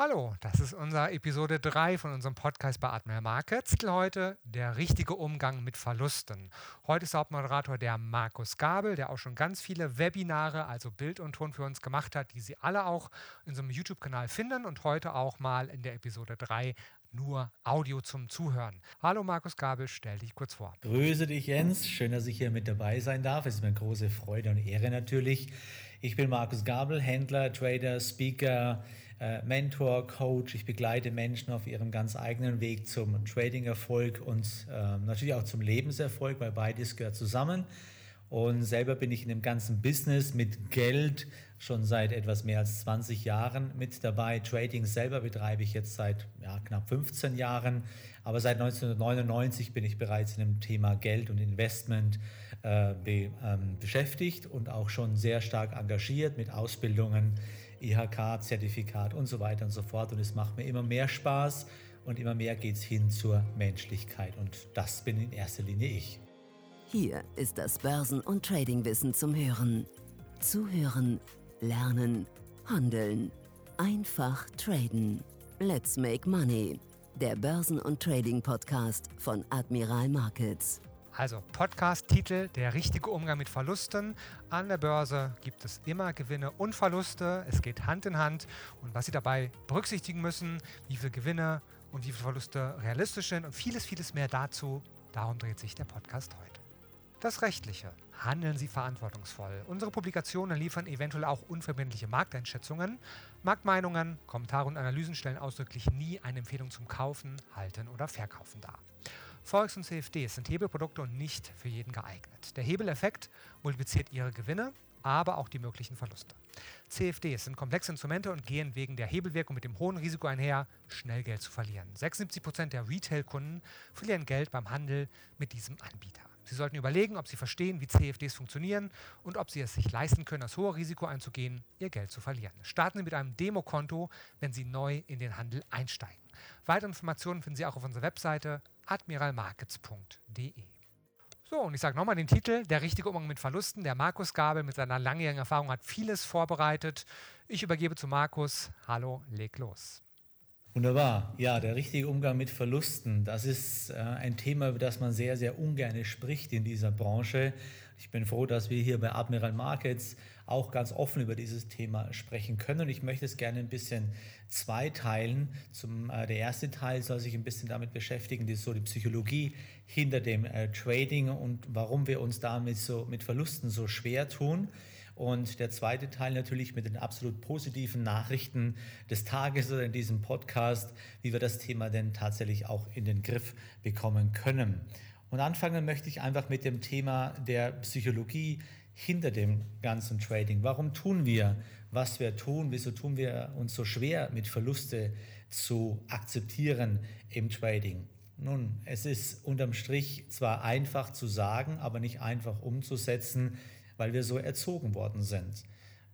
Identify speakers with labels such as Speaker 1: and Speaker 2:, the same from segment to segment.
Speaker 1: Hallo, das ist unser Episode 3 von unserem Podcast bei Admiral Markets. Heute der richtige Umgang mit Verlusten. Heute ist Hauptmoderator der Markus Gabel, der auch schon ganz viele Webinare, also Bild und Ton für uns gemacht hat, die Sie alle auch in unserem YouTube-Kanal finden und heute auch mal in der Episode 3 nur Audio zum Zuhören. Hallo Markus Gabel, stell dich kurz vor.
Speaker 2: Grüße dich Jens, schön, dass ich hier mit dabei sein darf. Es ist mir eine große Freude und Ehre natürlich. Ich bin Markus Gabel, Händler, Trader, Speaker, äh, Mentor, Coach. Ich begleite Menschen auf ihrem ganz eigenen Weg zum Trading-Erfolg und äh, natürlich auch zum Lebenserfolg, weil beides gehört zusammen. Und selber bin ich in dem ganzen Business mit Geld schon seit etwas mehr als 20 Jahren mit dabei. Trading selber betreibe ich jetzt seit ja, knapp 15 Jahren. Aber seit 1999 bin ich bereits in dem Thema Geld und Investment äh, be, ähm, beschäftigt und auch schon sehr stark engagiert mit Ausbildungen, IHK-Zertifikat und so weiter und so fort. Und es macht mir immer mehr Spaß und immer mehr geht es hin zur Menschlichkeit. Und das bin in erster Linie ich.
Speaker 3: Hier ist das Börsen- und Tradingwissen zum Hören. Zuhören, lernen, handeln. Einfach traden. Let's make money. Der Börsen- und Trading-Podcast von Admiral Markets.
Speaker 1: Also Podcast-Titel Der richtige Umgang mit Verlusten. An der Börse gibt es immer Gewinne und Verluste. Es geht Hand in Hand. Und was Sie dabei berücksichtigen müssen, wie viele Gewinne und wie viele Verluste realistisch sind und vieles, vieles mehr dazu. Darum dreht sich der Podcast heute. Das Rechtliche. Handeln Sie verantwortungsvoll. Unsere Publikationen liefern eventuell auch unverbindliche Markteinschätzungen. Marktmeinungen, Kommentare und Analysen stellen ausdrücklich nie eine Empfehlung zum Kaufen, Halten oder Verkaufen dar. Forex und CFDs sind Hebelprodukte und nicht für jeden geeignet. Der Hebeleffekt multipliziert Ihre Gewinne, aber auch die möglichen Verluste. CFDs sind komplexe Instrumente und gehen wegen der Hebelwirkung mit dem hohen Risiko einher, schnell Geld zu verlieren. 76% der Retail-Kunden verlieren Geld beim Handel mit diesem Anbieter. Sie sollten überlegen, ob Sie verstehen, wie CFDs funktionieren und ob Sie es sich leisten können, das hohe Risiko einzugehen, Ihr Geld zu verlieren. Starten Sie mit einem Demokonto, wenn Sie neu in den Handel einsteigen. Weitere Informationen finden Sie auch auf unserer Webseite admiralmarkets.de. So, und ich sage nochmal den Titel, der richtige Umgang mit Verlusten. Der Markus Gabel mit seiner langjährigen Erfahrung hat vieles vorbereitet. Ich übergebe zu Markus. Hallo, leg los.
Speaker 2: Wunderbar. Ja, der richtige Umgang mit Verlusten, das ist äh, ein Thema, über das man sehr, sehr ungern spricht in dieser Branche. Ich bin froh, dass wir hier bei Admiral Markets auch ganz offen über dieses Thema sprechen können. Und ich möchte es gerne ein bisschen zweiteilen. Zum, äh, der erste Teil soll sich ein bisschen damit beschäftigen, die, so die Psychologie hinter dem äh, Trading und warum wir uns damit so mit Verlusten so schwer tun. Und der zweite Teil natürlich mit den absolut positiven Nachrichten des Tages oder in diesem Podcast, wie wir das Thema denn tatsächlich auch in den Griff bekommen können. Und anfangen möchte ich einfach mit dem Thema der Psychologie hinter dem ganzen Trading. Warum tun wir, was wir tun? Wieso tun wir uns so schwer, mit Verluste zu akzeptieren im Trading? Nun, es ist unterm Strich zwar einfach zu sagen, aber nicht einfach umzusetzen, weil wir so erzogen worden sind.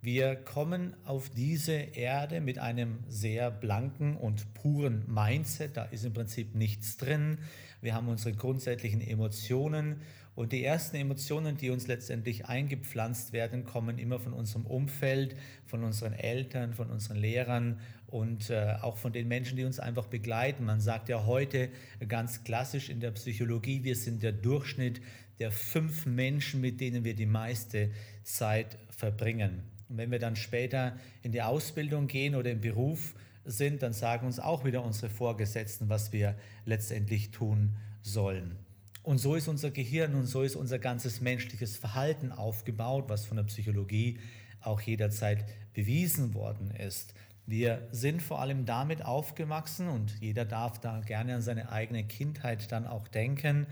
Speaker 2: Wir kommen auf diese Erde mit einem sehr blanken und puren Mindset. Da ist im Prinzip nichts drin. Wir haben unsere grundsätzlichen Emotionen und die ersten Emotionen, die uns letztendlich eingepflanzt werden, kommen immer von unserem Umfeld, von unseren Eltern, von unseren Lehrern und äh, auch von den Menschen, die uns einfach begleiten. Man sagt ja heute ganz klassisch in der Psychologie, wir sind der Durchschnitt der fünf Menschen, mit denen wir die meiste Zeit verbringen. Und wenn wir dann später in die Ausbildung gehen oder im Beruf sind, dann sagen uns auch wieder unsere Vorgesetzten, was wir letztendlich tun sollen. Und so ist unser Gehirn und so ist unser ganzes menschliches Verhalten aufgebaut, was von der Psychologie auch jederzeit bewiesen worden ist. Wir sind vor allem damit aufgewachsen und jeder darf da gerne an seine eigene Kindheit dann auch denken,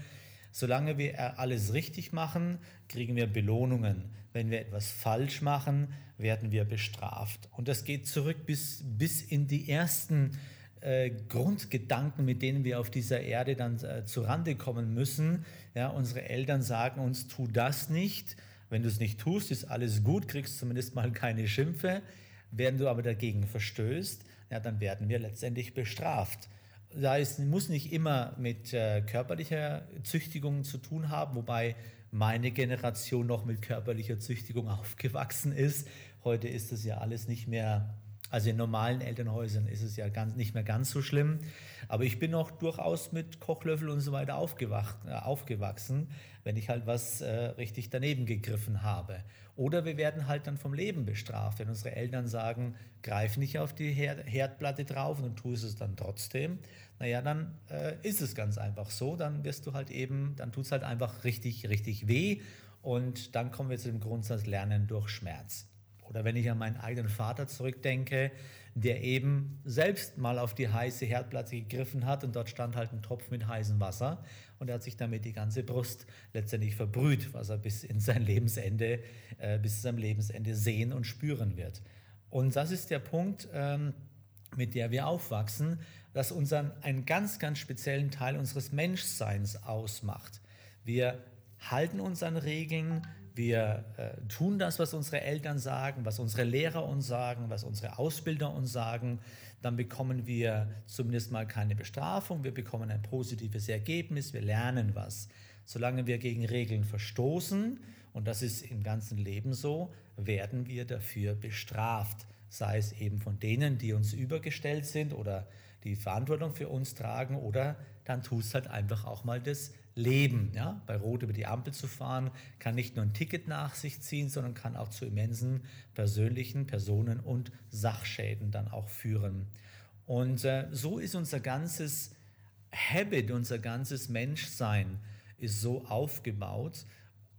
Speaker 2: Solange wir alles richtig machen, kriegen wir Belohnungen. Wenn wir etwas falsch machen, werden wir bestraft. Und das geht zurück bis, bis in die ersten äh, Grundgedanken, mit denen wir auf dieser Erde dann äh, zurande kommen müssen. Ja, unsere Eltern sagen uns, tu das nicht. Wenn du es nicht tust, ist alles gut, kriegst zumindest mal keine Schimpfe. Wenn du aber dagegen verstößt, ja, dann werden wir letztendlich bestraft da ist, muss nicht immer mit äh, körperlicher Züchtigung zu tun haben, wobei meine Generation noch mit körperlicher Züchtigung aufgewachsen ist. Heute ist das ja alles nicht mehr Also in normalen Elternhäusern ist es ja ganz, nicht mehr ganz so schlimm. Aber ich bin auch durchaus mit Kochlöffel und so weiter äh, aufgewachsen, wenn ich halt was äh, richtig daneben gegriffen habe. Oder wir werden halt dann vom Leben bestraft, wenn unsere Eltern sagen, greif nicht auf die Herd Herdplatte drauf und tu es dann trotzdem. Naja, dann äh, ist es ganz einfach so. Dann wirst du halt eben, dann tut es halt einfach richtig, richtig weh. Und dann kommen wir zu dem Grundsatz Lernen durch Schmerz. Oder wenn ich an meinen eigenen Vater zurückdenke, der eben selbst mal auf die heiße Herdplatte gegriffen hat und dort stand halt ein Topf mit heißem Wasser und er hat sich damit die ganze Brust letztendlich verbrüht, was er bis in sein Lebensende, äh, bis zu seinem Lebensende sehen und spüren wird. Und das ist der Punkt, ähm, mit der wir aufwachsen, das unseren, einen ganz, ganz speziellen Teil unseres Menschseins ausmacht. Wir halten uns an Regeln, wir äh, tun das, was unsere Eltern sagen, was unsere Lehrer uns sagen, was unsere Ausbilder uns sagen. Dann bekommen wir zumindest mal keine Bestrafung, wir bekommen ein positives Ergebnis, wir lernen was. Solange wir gegen Regeln verstoßen, und das ist im ganzen Leben so, werden wir dafür bestraft. Sei es eben von denen, die uns übergestellt sind oder die Verantwortung für uns tragen, oder dann tust halt einfach auch mal das Leben. Ja? Bei Rot über die Ampel zu fahren, kann nicht nur ein Ticket nach sich ziehen, sondern kann auch zu immensen persönlichen Personen- und Sachschäden dann auch führen. Und äh, so ist unser ganzes Habit, unser ganzes Menschsein ist so aufgebaut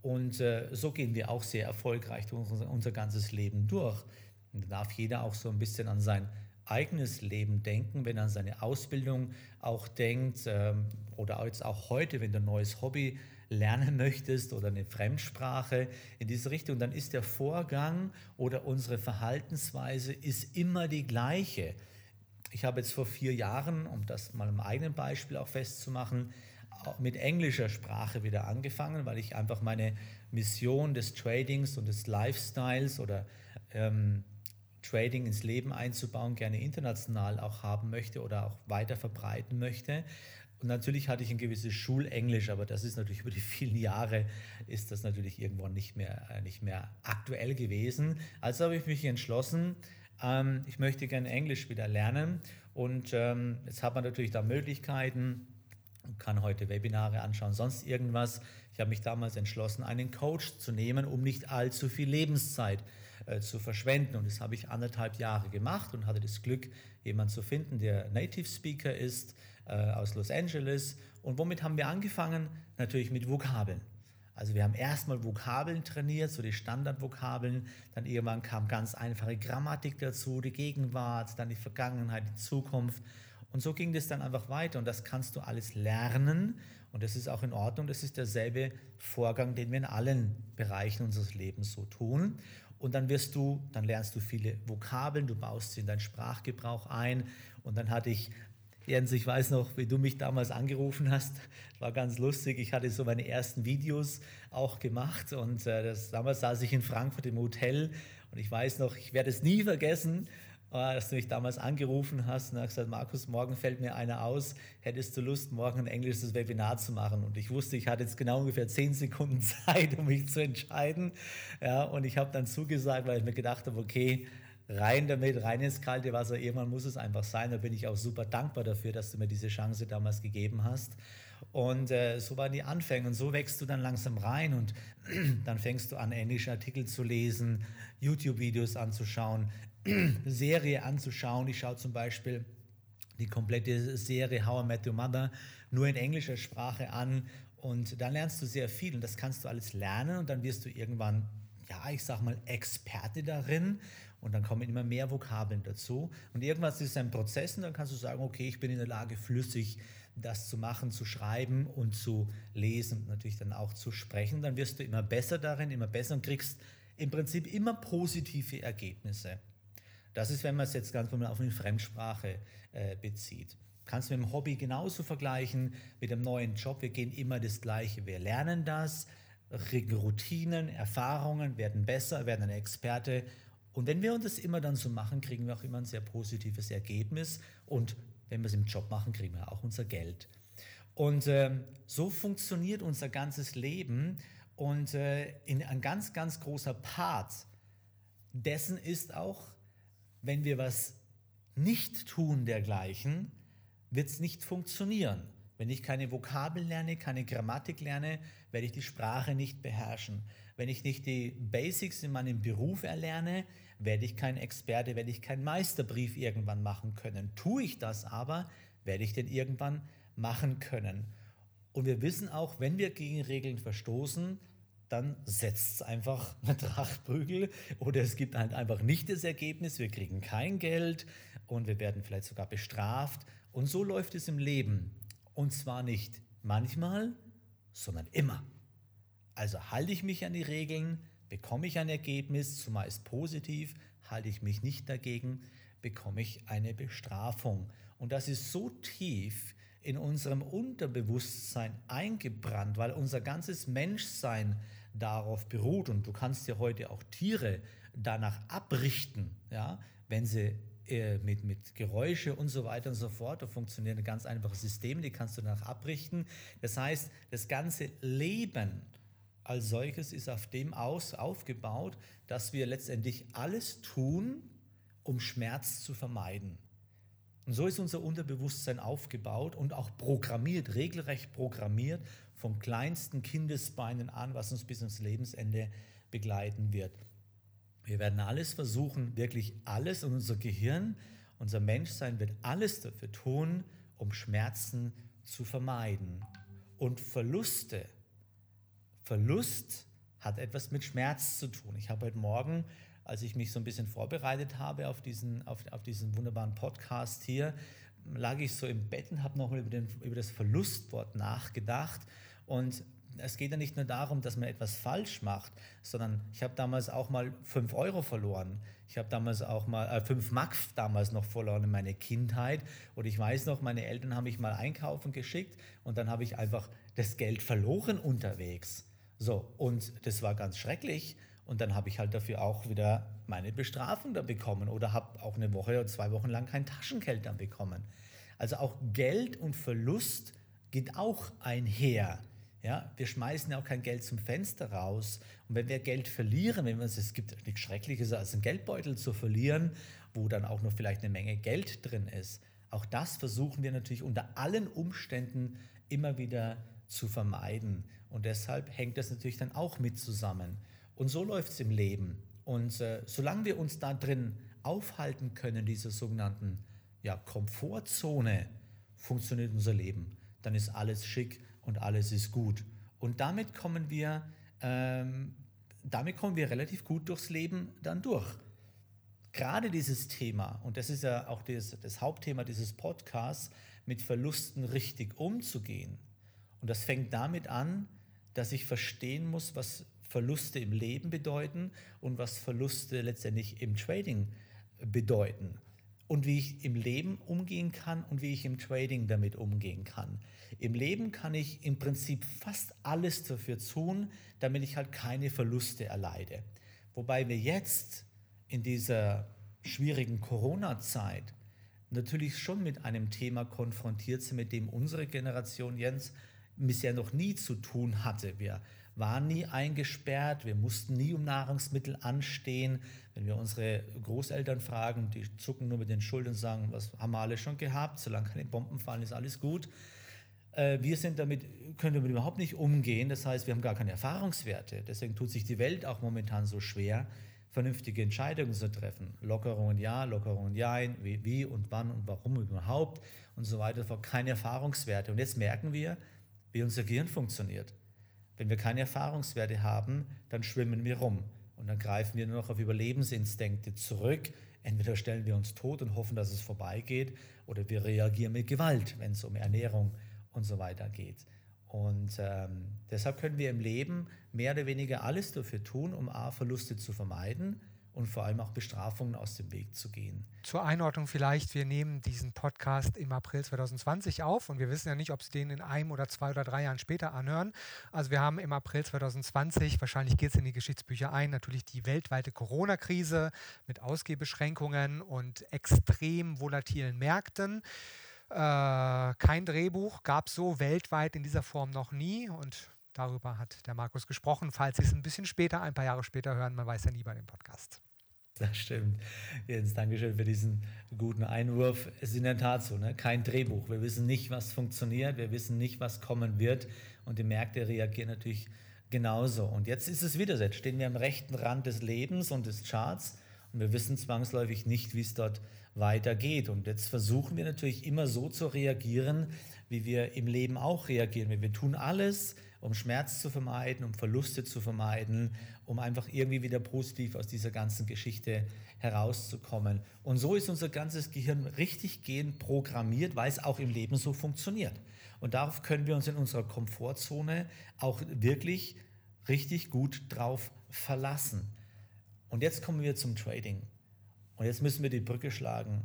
Speaker 2: und äh, so gehen wir auch sehr erfolgreich unser, unser ganzes Leben durch. Und da darf jeder auch so ein bisschen an sein eigenes Leben denken, wenn er an seine Ausbildung auch denkt ähm, oder jetzt auch heute, wenn du ein neues Hobby lernen möchtest oder eine Fremdsprache in diese Richtung, dann ist der Vorgang oder unsere Verhaltensweise ist immer die gleiche. Ich habe jetzt vor vier Jahren, um das mal im eigenen Beispiel auch festzumachen, mit englischer Sprache wieder angefangen, weil ich einfach meine Mission des Tradings und des Lifestyles oder ähm, Trading ins Leben einzubauen, gerne international auch haben möchte oder auch weiter verbreiten möchte. Und natürlich hatte ich ein gewisses Schulenglisch, aber das ist natürlich über die vielen Jahre ist das natürlich irgendwann nicht mehr, äh, nicht mehr aktuell gewesen. Also habe ich mich entschlossen, ähm, ich möchte gerne Englisch wieder lernen. Und ähm, jetzt hat man natürlich da Möglichkeiten, kann heute Webinare anschauen, sonst irgendwas. Ich habe mich damals entschlossen, einen Coach zu nehmen, um nicht allzu viel Lebenszeit zu äh, zu verschwenden. Und das habe ich anderthalb Jahre gemacht und hatte das Glück, jemanden zu finden, der Native Speaker ist äh, aus Los Angeles. Und womit haben wir angefangen? Natürlich mit Vokabeln. Also wir haben erstmal Vokabeln trainiert, so die Standardvokabeln, dann irgendwann kam ganz einfache Grammatik dazu, die Gegenwart, dann die Vergangenheit, die Zukunft. Und so ging das dann einfach weiter und das kannst du alles lernen und das ist auch in Ordnung. Das ist derselbe Vorgang, den wir in allen Bereichen unseres Lebens so tun. Und dann wirst du, dann lernst du viele Vokabeln, du baust sie in deinen Sprachgebrauch ein. Und dann hatte ich, Jens, ich weiß noch, wie du mich damals angerufen hast, war ganz lustig. Ich hatte so meine ersten Videos auch gemacht und äh, das, damals saß ich in Frankfurt im Hotel und ich weiß noch, ich werde es nie vergessen. Ah, dass du mich damals angerufen hast und hast gesagt, Markus, morgen fällt mir einer aus, hättest du Lust, morgen ein englisches Webinar zu machen? Und ich wusste, ich hatte jetzt genau ungefähr zehn Sekunden Zeit, um mich zu entscheiden. Ja, und ich habe dann zugesagt, weil ich mir gedacht habe, okay, rein damit, rein ins kalte Wasser, irgendwann muss es einfach sein. Da bin ich auch super dankbar dafür, dass du mir diese Chance damals gegeben hast. Und äh, so waren die Anfänge und so wächst du dann langsam rein und dann fängst du an, englische Artikel zu lesen, YouTube-Videos anzuschauen, Serie anzuschauen. Ich schaue zum Beispiel die komplette Serie How I Met Your Mother nur in englischer Sprache an und dann lernst du sehr viel und das kannst du alles lernen und dann wirst du irgendwann, ja, ich sag mal, Experte darin und dann kommen immer mehr Vokabeln dazu und irgendwas ist ein Prozess und dann kannst du sagen, okay, ich bin in der Lage, flüssig das zu machen, zu schreiben und zu lesen und natürlich dann auch zu sprechen. Dann wirst du immer besser darin, immer besser und kriegst im Prinzip immer positive Ergebnisse. Das ist, wenn man es jetzt ganz normal auf eine Fremdsprache äh, bezieht. Kannst du mit dem Hobby genauso vergleichen, mit dem neuen Job. Wir gehen immer das Gleiche. Wir lernen das, Routinen, Erfahrungen werden besser, werden ein Experte. Und wenn wir uns das immer dann so machen, kriegen wir auch immer ein sehr positives Ergebnis. Und wenn wir es im Job machen, kriegen wir auch unser Geld. Und äh, so funktioniert unser ganzes Leben. Und äh, in ein ganz, ganz großer Part dessen ist auch wenn wir was nicht tun dergleichen, wird es nicht funktionieren. Wenn ich keine Vokabeln lerne, keine Grammatik lerne, werde ich die Sprache nicht beherrschen. Wenn ich nicht die Basics in meinem Beruf erlerne, werde ich kein Experte, werde ich keinen Meisterbrief irgendwann machen können. Tue ich das aber, werde ich den irgendwann machen können. Und wir wissen auch, wenn wir gegen Regeln verstoßen, dann setzt es einfach eine Trachtprügel oder es gibt halt einfach nicht das Ergebnis, wir kriegen kein Geld und wir werden vielleicht sogar bestraft. Und so läuft es im Leben. Und zwar nicht manchmal, sondern immer. Also halte ich mich an die Regeln, bekomme ich ein Ergebnis, zumeist positiv, halte ich mich nicht dagegen, bekomme ich eine Bestrafung. Und das ist so tief in unserem Unterbewusstsein eingebrannt, weil unser ganzes Menschsein darauf beruht. Und du kannst ja heute auch Tiere danach abrichten, ja, wenn sie äh, mit, mit Geräusche und so weiter und so fort. Da funktioniert ein ganz einfaches System, die kannst du danach abrichten. Das heißt, das ganze Leben als solches ist auf dem aus aufgebaut, dass wir letztendlich alles tun, um Schmerz zu vermeiden. Und so ist unser Unterbewusstsein aufgebaut und auch programmiert, regelrecht programmiert, vom kleinsten Kindesbeinen an, was uns bis ins Lebensende begleiten wird. Wir werden alles versuchen, wirklich alles und unser Gehirn, unser Menschsein wird alles dafür tun, um Schmerzen zu vermeiden. Und Verluste, Verlust hat etwas mit Schmerz zu tun. Ich habe heute Morgen als ich mich so ein bisschen vorbereitet habe auf diesen, auf, auf diesen wunderbaren Podcast hier, lag ich so im Bett und habe nochmal über, über das Verlustwort nachgedacht. Und es geht ja nicht nur darum, dass man etwas falsch macht, sondern ich habe damals auch mal 5 Euro verloren. Ich habe damals auch mal äh, 5 Mark damals noch verloren in meiner Kindheit. Und ich weiß noch, meine Eltern haben mich mal einkaufen geschickt und dann habe ich einfach das Geld verloren unterwegs. So, und das war ganz schrecklich. Und dann habe ich halt dafür auch wieder meine Bestrafung da bekommen oder habe auch eine Woche oder zwei Wochen lang kein Taschengeld dann bekommen. Also auch Geld und Verlust geht auch einher. Ja, wir schmeißen ja auch kein Geld zum Fenster raus. Und wenn wir Geld verlieren, wenn wir uns, es gibt nichts Schreckliches als einen Geldbeutel zu verlieren, wo dann auch noch vielleicht eine Menge Geld drin ist. Auch das versuchen wir natürlich unter allen Umständen immer wieder zu vermeiden. Und deshalb hängt das natürlich dann auch mit zusammen. Und so läuft es im Leben. Und äh, solange wir uns da drin aufhalten können, dieser sogenannten ja, Komfortzone, funktioniert unser Leben. Dann ist alles schick und alles ist gut. Und damit kommen wir, ähm, damit kommen wir relativ gut durchs Leben dann durch. Gerade dieses Thema, und das ist ja auch das, das Hauptthema dieses Podcasts, mit Verlusten richtig umzugehen. Und das fängt damit an, dass ich verstehen muss, was Verluste im Leben bedeuten und was Verluste letztendlich im Trading bedeuten. Und wie ich im Leben umgehen kann und wie ich im Trading damit umgehen kann. Im Leben kann ich im Prinzip fast alles dafür tun, damit ich halt keine Verluste erleide. Wobei wir jetzt in dieser schwierigen Corona-Zeit natürlich schon mit einem Thema konfrontiert sind, mit dem unsere Generation Jens bisher noch nie zu tun hatte. Wir waren nie eingesperrt, wir mussten nie um Nahrungsmittel anstehen. Wenn wir unsere Großeltern fragen, die zucken nur mit den Schultern und sagen, was haben wir alle schon gehabt, solange keine Bomben fallen, ist alles gut. Äh, wir sind damit, können damit überhaupt nicht umgehen, das heißt, wir haben gar keine Erfahrungswerte. Deswegen tut sich die Welt auch momentan so schwer, vernünftige Entscheidungen zu treffen. Lockerungen ja, Lockerungen ja, wie, wie und wann und warum überhaupt und so weiter. Keine Erfahrungswerte. Und jetzt merken wir, wie unser Gehirn funktioniert. Wenn wir keine Erfahrungswerte haben, dann schwimmen wir rum und dann greifen wir nur noch auf Überlebensinstinkte zurück. Entweder stellen wir uns tot und hoffen, dass es vorbeigeht, oder wir reagieren mit Gewalt, wenn es um Ernährung und so weiter geht. Und ähm, deshalb können wir im Leben mehr oder weniger alles dafür tun, um A, Verluste zu vermeiden und vor allem auch Bestrafungen aus dem Weg zu gehen.
Speaker 1: Zur Einordnung vielleicht, wir nehmen diesen Podcast im April 2020 auf und wir wissen ja nicht, ob Sie den in einem oder zwei oder drei Jahren später anhören. Also wir haben im April 2020, wahrscheinlich geht es in die Geschichtsbücher ein, natürlich die weltweite Corona-Krise mit Ausgehbeschränkungen und extrem volatilen Märkten. Äh, kein Drehbuch gab es so weltweit in dieser Form noch nie und Darüber hat der Markus gesprochen. Falls Sie es ein bisschen später, ein paar Jahre später hören, man weiß ja nie bei dem Podcast.
Speaker 2: Das stimmt. Jens, Dankeschön für diesen guten Einwurf. Es ist in der Tat so, ne? kein Drehbuch. Wir wissen nicht, was funktioniert, wir wissen nicht, was kommen wird. Und die Märkte reagieren natürlich genauso. Und jetzt ist es wieder so. Jetzt stehen wir am rechten Rand des Lebens und des Charts und wir wissen zwangsläufig nicht, wie es dort weitergeht. Und jetzt versuchen wir natürlich immer so zu reagieren, wie wir im Leben auch reagieren. Wir tun alles, um Schmerz zu vermeiden, um Verluste zu vermeiden, um einfach irgendwie wieder positiv aus dieser ganzen Geschichte herauszukommen. Und so ist unser ganzes Gehirn richtig gehend programmiert, weil es auch im Leben so funktioniert. Und darauf können wir uns in unserer Komfortzone auch wirklich richtig gut drauf verlassen. Und jetzt kommen wir zum Trading. Und jetzt müssen wir die Brücke schlagen,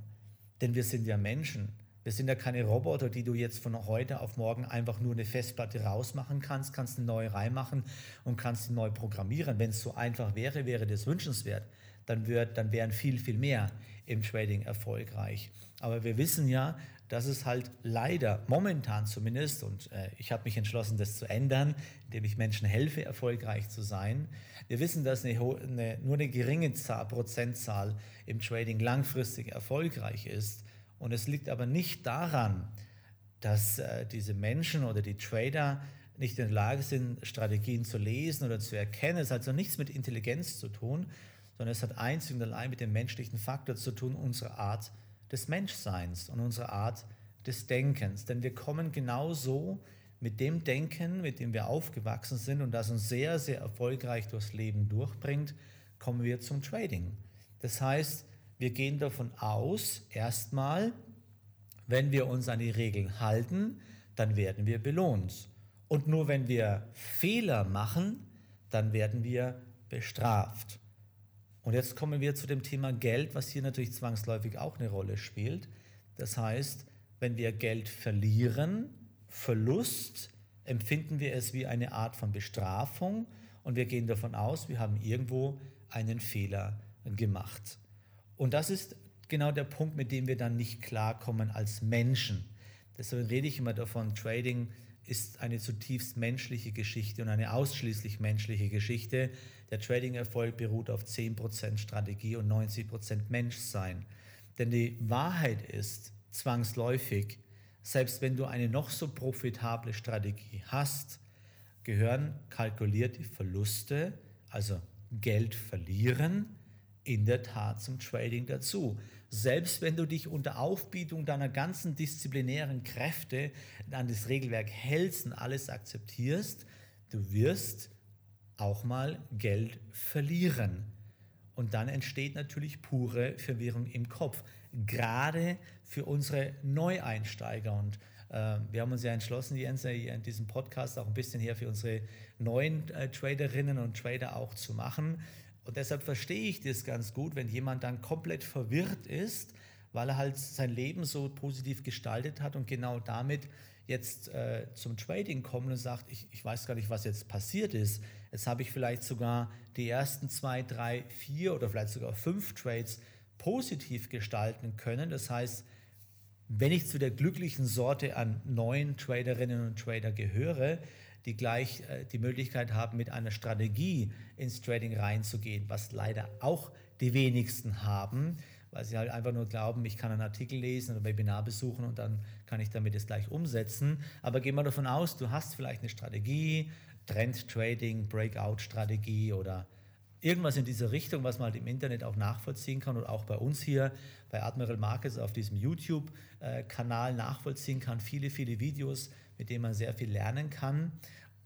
Speaker 2: denn wir sind ja Menschen. Wir sind ja keine Roboter, die du jetzt von heute auf morgen einfach nur eine Festplatte rausmachen kannst, kannst eine neue reinmachen und kannst sie neu programmieren. Wenn es so einfach wäre, wäre das wünschenswert. Dann, wird, dann wären viel, viel mehr im Trading erfolgreich. Aber wir wissen ja, dass es halt leider momentan zumindest, und äh, ich habe mich entschlossen, das zu ändern, indem ich Menschen helfe, erfolgreich zu sein. Wir wissen, dass eine, eine, nur eine geringe Zahl, Prozentzahl im Trading langfristig erfolgreich ist. Und es liegt aber nicht daran, dass äh, diese Menschen oder die Trader nicht in der Lage sind, Strategien zu lesen oder zu erkennen. Es hat also nichts mit Intelligenz zu tun, sondern es hat einzig und allein mit dem menschlichen Faktor zu tun, unsere Art des Menschseins und unsere Art des Denkens. Denn wir kommen genauso mit dem Denken, mit dem wir aufgewachsen sind und das uns sehr, sehr erfolgreich durchs Leben durchbringt, kommen wir zum Trading. Das heißt, wir gehen davon aus, erstmal, wenn wir uns an die Regeln halten, dann werden wir belohnt. Und nur wenn wir Fehler machen, dann werden wir bestraft. Und jetzt kommen wir zu dem Thema Geld, was hier natürlich zwangsläufig auch eine Rolle spielt. Das heißt, wenn wir Geld verlieren, Verlust, empfinden wir es wie eine Art von Bestrafung und wir gehen davon aus, wir haben irgendwo einen Fehler gemacht. Und das ist genau der Punkt, mit dem wir dann nicht klarkommen als Menschen. Deswegen rede ich immer davon, Trading ist eine zutiefst menschliche Geschichte und eine ausschließlich menschliche Geschichte. Der Trading-Erfolg beruht auf 10% Strategie und 90% Menschsein. Denn die Wahrheit ist zwangsläufig, selbst wenn du eine noch so profitable Strategie hast, gehören kalkulierte Verluste, also Geld verlieren, in der Tat zum Trading dazu. Selbst wenn du dich unter Aufbietung deiner ganzen disziplinären Kräfte an das Regelwerk hältst und alles akzeptierst, du wirst auch mal Geld verlieren. Und dann entsteht natürlich pure Verwirrung im Kopf, gerade für unsere Neueinsteiger. Und äh, wir haben uns ja entschlossen, Jens, hier in diesem Podcast auch ein bisschen hier für unsere neuen äh, Traderinnen und Trader auch zu machen, und deshalb verstehe ich das ganz gut, wenn jemand dann komplett verwirrt ist, weil er halt sein Leben so positiv gestaltet hat und genau damit jetzt äh, zum Trading kommt und sagt, ich, ich weiß gar nicht, was jetzt passiert ist. Jetzt habe ich vielleicht sogar die ersten zwei, drei, vier oder vielleicht sogar fünf Trades positiv gestalten können. Das heißt, wenn ich zu der glücklichen Sorte an neuen Traderinnen und Trader gehöre, die gleich äh, die Möglichkeit haben, mit einer Strategie ins Trading reinzugehen, was leider auch die wenigsten haben, weil sie halt einfach nur glauben, ich kann einen Artikel lesen oder Webinar besuchen und dann kann ich damit es gleich umsetzen. Aber gehen wir davon aus, du hast vielleicht eine Strategie, Trend Trading, Breakout Strategie oder irgendwas in dieser Richtung, was man halt im Internet auch nachvollziehen kann und auch bei uns hier bei Admiral Markets auf diesem YouTube-Kanal äh, nachvollziehen kann. Viele, viele Videos, mit denen man sehr viel lernen kann.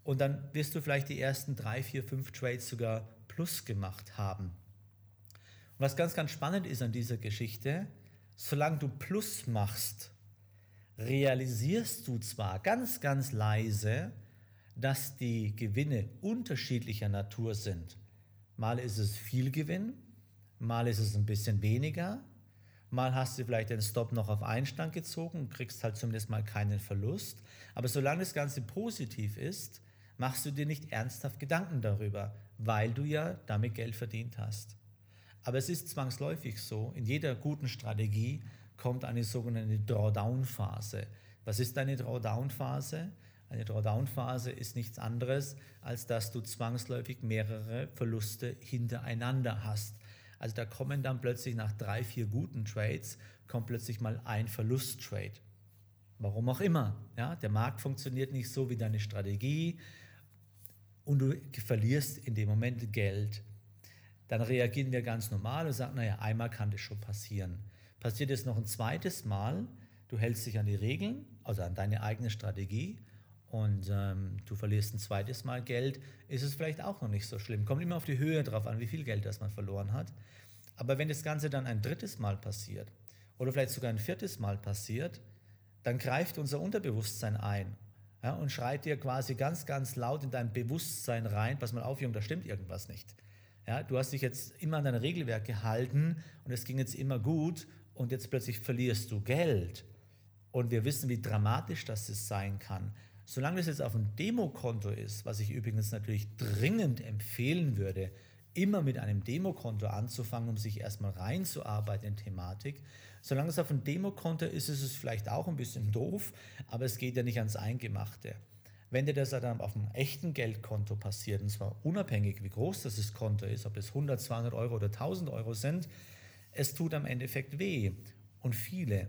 Speaker 2: Und dann wirst du vielleicht die ersten drei, vier, fünf Trades sogar plus gemacht haben. Und was ganz, ganz spannend ist an dieser Geschichte, solange du plus machst, realisierst du zwar ganz, ganz leise, dass die Gewinne unterschiedlicher Natur sind. Mal ist es viel Gewinn, mal ist es ein bisschen weniger, mal hast du vielleicht den Stop noch auf Einstand gezogen und kriegst halt zumindest mal keinen Verlust. Aber solange das Ganze positiv ist, machst du dir nicht ernsthaft Gedanken darüber, weil du ja damit Geld verdient hast. Aber es ist zwangsläufig so, in jeder guten Strategie kommt eine sogenannte Drawdown-Phase. Was ist eine Drawdown-Phase? Eine Drawdown-Phase ist nichts anderes, als dass du zwangsläufig mehrere Verluste hintereinander hast. Also da kommen dann plötzlich nach drei, vier guten Trades, kommt plötzlich mal ein Verlusttrade. Warum auch immer. Ja, der Markt funktioniert nicht so wie deine Strategie und du verlierst in dem Moment Geld. Dann reagieren wir ganz normal und sagen, naja, einmal kann das schon passieren. Passiert es noch ein zweites Mal, du hältst dich an die Regeln, also an deine eigene Strategie und ähm, du verlierst ein zweites Mal Geld, ist es vielleicht auch noch nicht so schlimm. Kommt immer auf die Höhe drauf an, wie viel Geld das man verloren hat. Aber wenn das Ganze dann ein drittes Mal passiert oder vielleicht sogar ein viertes Mal passiert, dann greift unser Unterbewusstsein ein ja, und schreit dir quasi ganz, ganz laut in dein Bewusstsein rein, pass mal auf, Junge, da stimmt irgendwas nicht. Ja, du hast dich jetzt immer an dein Regelwerk gehalten und es ging jetzt immer gut und jetzt plötzlich verlierst du Geld. Und wir wissen, wie dramatisch das sein kann. Solange das jetzt auf einem Demokonto ist, was ich übrigens natürlich dringend empfehlen würde, immer mit einem Demokonto anzufangen, um sich erstmal reinzuarbeiten in Thematik. Solange es auf einem Demokonto ist, ist es vielleicht auch ein bisschen doof, aber es geht ja nicht ans Eingemachte. Wenn dir das dann auf einem echten Geldkonto passiert, und zwar unabhängig, wie groß das Konto ist, ob es 100, 200 Euro oder 1000 Euro sind, es tut am Endeffekt weh. Und viele,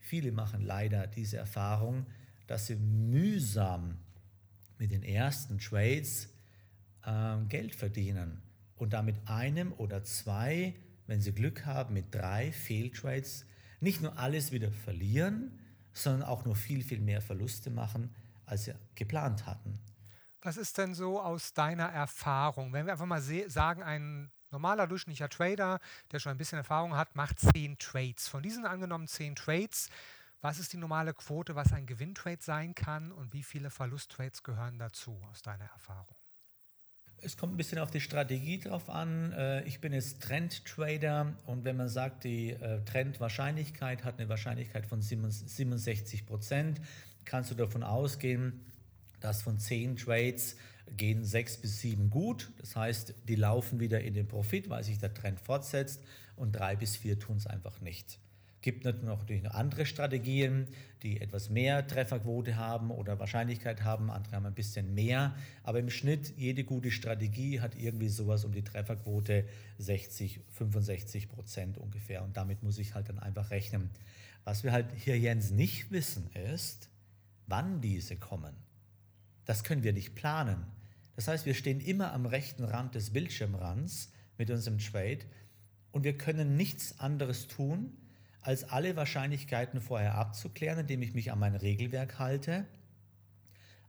Speaker 2: viele machen leider diese Erfahrung, dass sie mühsam mit den ersten Trades äh, Geld verdienen und damit einem oder zwei, wenn sie Glück haben, mit drei Fehltrades nicht nur alles wieder verlieren, sondern auch nur viel, viel mehr Verluste machen, als sie geplant hatten.
Speaker 1: Was ist denn so aus deiner Erfahrung, wenn wir einfach mal sagen, ein normaler durchschnittlicher Trader, der schon ein bisschen Erfahrung hat, macht zehn Trades. Von diesen angenommen zehn Trades, was ist die normale Quote, was ein Gewinntrade sein kann und wie viele Verlusttrades gehören dazu aus deiner Erfahrung?
Speaker 2: Es kommt ein bisschen auf die Strategie drauf an. Äh, ich bin jetzt Trendtrader und wenn man sagt, die äh, Trendwahrscheinlichkeit hat eine Wahrscheinlichkeit von 67 Prozent, kannst du davon ausgehen, dass von 10 Trades gehen 6 bis 7 gut. Das heißt, die laufen wieder in den Profit, weil sich der Trend fortsetzt und 3 bis 4 tun es einfach nicht gibt natürlich noch andere Strategien, die etwas mehr Trefferquote haben oder Wahrscheinlichkeit haben, andere haben ein bisschen mehr. Aber im Schnitt, jede gute Strategie hat irgendwie sowas um die Trefferquote 60, 65 Prozent ungefähr. Und damit muss ich halt dann einfach rechnen. Was wir halt hier, Jens, nicht wissen, ist, wann diese kommen. Das können wir nicht planen. Das heißt, wir stehen immer am rechten Rand des Bildschirmrands mit unserem Trade und wir können nichts anderes tun, als alle Wahrscheinlichkeiten vorher abzuklären, indem ich mich an mein Regelwerk halte.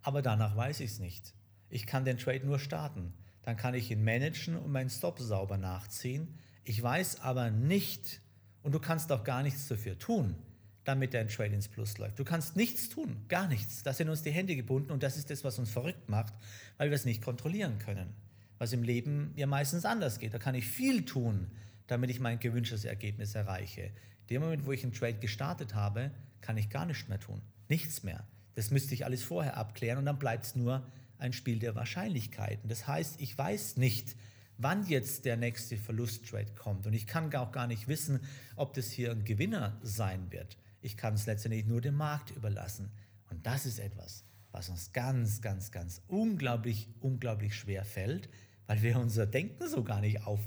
Speaker 2: Aber danach weiß ich es nicht. Ich kann den Trade nur starten. Dann kann ich ihn managen und meinen Stop sauber nachziehen. Ich weiß aber nicht, und du kannst auch gar nichts dafür tun, damit dein Trade ins Plus läuft. Du kannst nichts tun, gar nichts. Das sind uns die Hände gebunden und das ist das, was uns verrückt macht, weil wir es nicht kontrollieren können. Was im Leben ja meistens anders geht. Da kann ich viel tun, damit ich mein gewünschtes Ergebnis erreiche dem Moment, wo ich einen Trade gestartet habe, kann ich gar nichts mehr tun. Nichts mehr. Das müsste ich alles vorher abklären und dann bleibt es nur ein Spiel der Wahrscheinlichkeiten. Das heißt, ich weiß nicht, wann jetzt der nächste Verlusttrade kommt und ich kann auch gar nicht wissen, ob das hier ein Gewinner sein wird. Ich kann es letztendlich nur dem Markt überlassen. Und das ist etwas, was uns ganz, ganz, ganz unglaublich, unglaublich schwer fällt, weil wir unser Denken so gar nicht auf,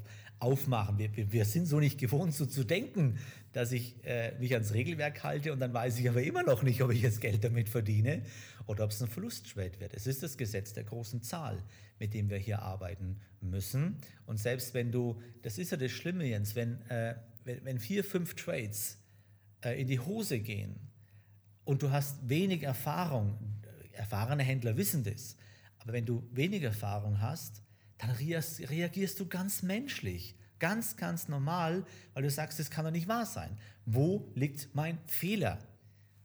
Speaker 2: aufmachen. Wir, wir, wir, sind so nicht gewohnt, so zu denken, dass ich äh, mich ans Regelwerk halte und dann weiß ich aber immer noch nicht, ob ich jetzt Geld damit verdiene oder ob es ein Verlusttrade wird. Es ist das Gesetz der großen Zahl, mit dem wir hier arbeiten müssen. Und selbst wenn du, das ist ja das Schlimme, Jens, wenn, äh, wenn, wenn, vier, fünf Trades äh, in die Hose gehen und du hast wenig Erfahrung, erfahrene Händler wissen das, aber wenn du wenig Erfahrung hast, dann reagierst du ganz menschlich, ganz, ganz normal, weil du sagst, das kann doch nicht wahr sein. Wo liegt mein Fehler?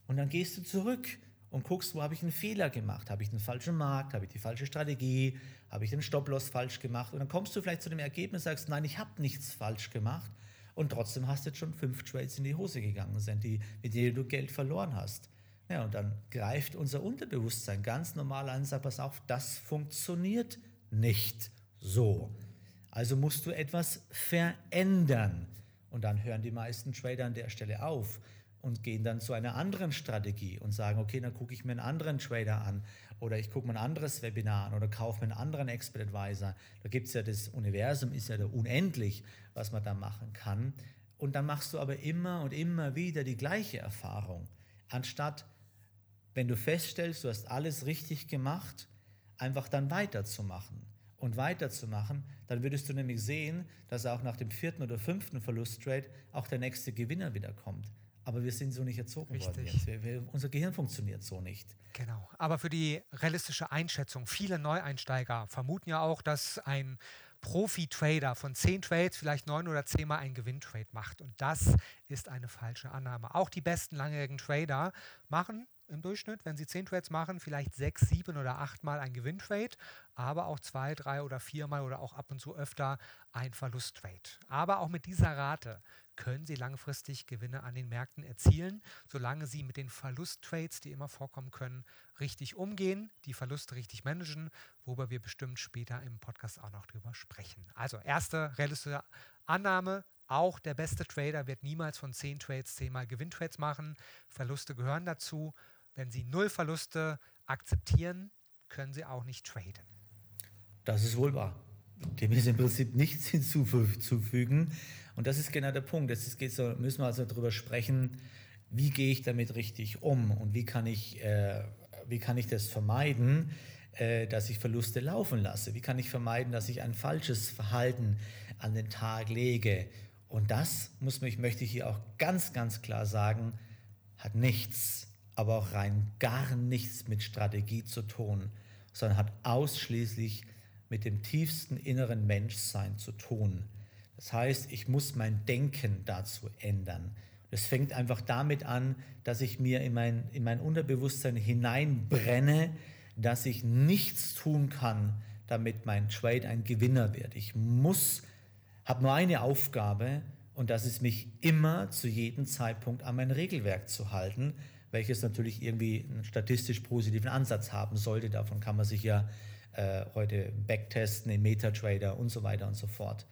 Speaker 2: Und dann gehst du zurück und guckst, wo habe ich einen Fehler gemacht? Habe ich den falschen Markt? Habe ich die falsche Strategie? Habe ich den Stop-Loss falsch gemacht? Und dann kommst du vielleicht zu dem Ergebnis sagst, nein, ich habe nichts falsch gemacht. Und trotzdem hast du jetzt schon fünf Trades in die Hose gegangen sind, die, mit denen du Geld verloren hast. Ja, und dann greift unser Unterbewusstsein ganz normal an und sagt, pass auf, das funktioniert nicht so. Also musst du etwas verändern. Und dann hören die meisten Trader an der Stelle auf. und gehen dann zu einer anderen Strategie und sagen, okay, dann gucke ich mir einen anderen Trader an oder ich gucke mir ein anderes Webinar an oder kaufe mir einen anderen Expert Advisor. Da gibt es ja das Universum, ist ja da unendlich, was man da machen kann. Und dann machst du aber immer und immer wieder die gleiche Erfahrung, anstatt, wenn du feststellst, du hast alles richtig gemacht, einfach dann weiterzumachen und weiterzumachen, dann würdest du nämlich sehen, dass auch nach dem vierten oder fünften Verlusttrade auch der nächste Gewinner wieder kommt. Aber wir sind so nicht erzogen Richtig. worden jetzt. Wir, wir, unser Gehirn funktioniert so nicht.
Speaker 1: Genau. Aber für die realistische Einschätzung, viele Neueinsteiger vermuten ja auch, dass ein Profi-Trader von zehn Trades vielleicht neun oder zehnmal einen Gewinntrade macht. Und das ist eine falsche Annahme. Auch die besten langjährigen Trader machen im Durchschnitt, wenn sie zehn Trades machen, vielleicht sechs, sieben oder achtmal ein Gewinntrade, aber auch zwei, drei oder viermal oder auch ab und zu öfter ein Verlusttrade. Aber auch mit dieser Rate können Sie langfristig Gewinne an den Märkten erzielen, solange Sie mit den Verlusttrades, die immer vorkommen können, richtig umgehen, die Verluste richtig managen, worüber wir bestimmt später im Podcast auch noch drüber sprechen. Also erste realistische Annahme, auch der beste Trader wird niemals von 10 Trades 10 mal Gewinntrades machen. Verluste gehören dazu. Wenn Sie null Verluste akzeptieren, können Sie auch nicht traden.
Speaker 2: Das ist wohl wahr. Dem ist im Prinzip nichts hinzuzufügen. Und das ist genau der Punkt. Jetzt so, müssen wir also darüber sprechen, wie gehe ich damit richtig um und wie kann ich, äh, wie kann ich das vermeiden, äh, dass ich Verluste laufen lasse? Wie kann ich vermeiden, dass ich ein falsches Verhalten an den Tag lege? Und das muss mich, möchte ich hier auch ganz, ganz klar sagen, hat nichts, aber auch rein gar nichts mit Strategie zu tun, sondern hat ausschließlich mit dem tiefsten inneren Menschsein zu tun. Das heißt, ich muss mein Denken dazu ändern. Es fängt einfach damit an, dass ich mir in mein, in mein Unterbewusstsein hineinbrenne, dass ich nichts tun kann, damit mein Trade ein Gewinner wird. Ich muss, habe nur eine Aufgabe und das ist mich immer zu jedem Zeitpunkt an mein Regelwerk zu halten, welches natürlich irgendwie einen statistisch positiven Ansatz haben sollte. Davon kann man sich ja äh, heute backtesten im MetaTrader und so weiter und so fort.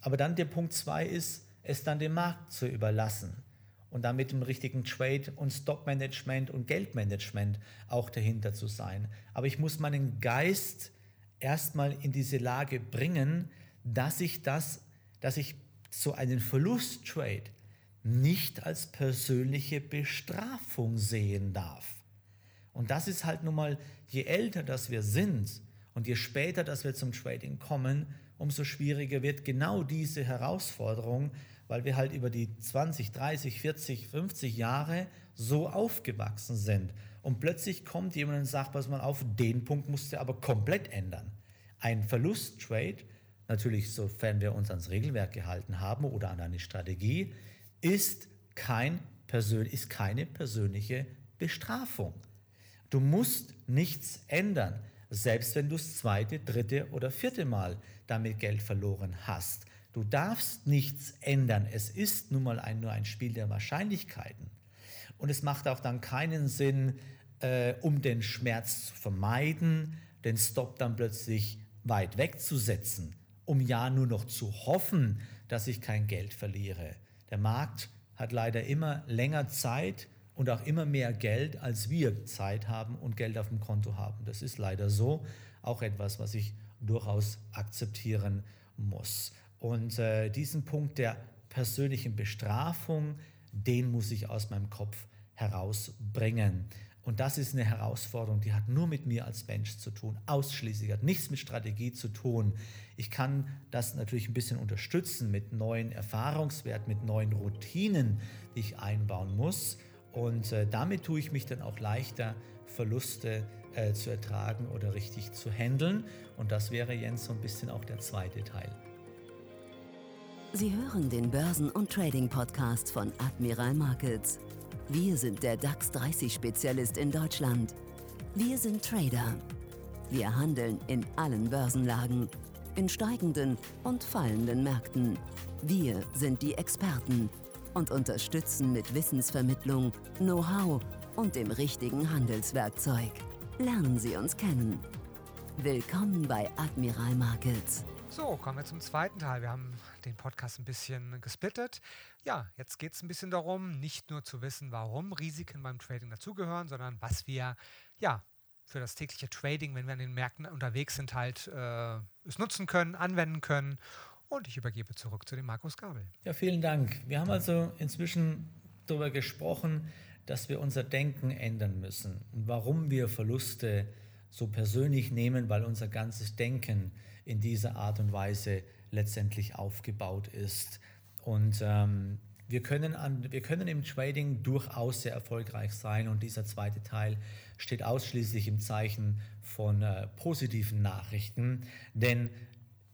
Speaker 2: Aber dann der Punkt zwei ist, es dann dem Markt zu überlassen und dann mit dem richtigen Trade und Stop-Management und Geldmanagement auch dahinter zu sein. Aber ich muss meinen Geist erstmal in diese Lage bringen, dass ich das, dass ich so einen Verlusttrade nicht als persönliche Bestrafung sehen darf. Und das ist halt nun mal, je älter das wir sind und je später dass wir zum Trading kommen, umso schwieriger wird genau diese Herausforderung, weil wir halt über die 20, 30, 40, 50 Jahre so aufgewachsen sind. Und plötzlich kommt jemand und sagt, pass mal auf, den Punkt musst du aber komplett ändern. Ein Verlusttrade, natürlich sofern wir uns ans Regelwerk gehalten haben oder an eine Strategie, ist, kein ist keine persönliche Bestrafung. Du musst nichts ändern selbst wenn du das zweite, dritte oder vierte Mal damit Geld verloren hast. Du darfst nichts ändern. Es ist nun mal ein, nur ein Spiel der Wahrscheinlichkeiten. Und es macht auch dann keinen Sinn, äh, um den Schmerz zu vermeiden, den Stop dann plötzlich weit wegzusetzen, um ja nur noch zu hoffen, dass ich kein Geld verliere. Der Markt hat leider immer länger Zeit, und auch immer mehr Geld, als wir Zeit haben und Geld auf dem Konto haben. Das ist leider so. Auch etwas, was ich durchaus akzeptieren muss. Und äh, diesen Punkt der persönlichen Bestrafung, den muss ich aus meinem Kopf herausbringen. Und das ist eine Herausforderung, die hat nur mit mir als Mensch zu tun, ausschließlich, hat nichts mit Strategie zu tun. Ich kann das natürlich ein bisschen unterstützen mit neuen Erfahrungswerten, mit neuen Routinen, die ich einbauen muss. Und äh, damit tue ich mich dann auch leichter, Verluste äh, zu ertragen oder richtig zu handeln. Und das wäre Jens so ein bisschen auch der zweite Teil.
Speaker 3: Sie hören den Börsen- und Trading-Podcast von Admiral Markets. Wir sind der DAX 30-Spezialist in Deutschland. Wir sind Trader. Wir handeln in allen Börsenlagen, in steigenden und fallenden Märkten. Wir sind die Experten und unterstützen mit Wissensvermittlung, Know-how und dem richtigen Handelswerkzeug. Lernen Sie uns kennen. Willkommen bei Admiral Markets.
Speaker 1: So, kommen wir zum zweiten Teil. Wir haben den Podcast ein bisschen gesplittet. Ja, jetzt geht es ein bisschen darum, nicht nur zu wissen, warum Risiken beim Trading dazugehören, sondern was wir ja für das tägliche Trading, wenn wir an den Märkten unterwegs sind, halt äh, es nutzen können, anwenden können. Und ich übergebe zurück zu dem Markus Gabel.
Speaker 2: Ja, vielen Dank. Wir haben also inzwischen darüber gesprochen, dass wir unser Denken ändern müssen und warum wir Verluste so persönlich nehmen, weil unser ganzes Denken in dieser Art und Weise letztendlich aufgebaut ist. Und ähm, wir können, an, wir können im Trading durchaus sehr erfolgreich sein und dieser zweite Teil steht ausschließlich im Zeichen von äh, positiven Nachrichten, denn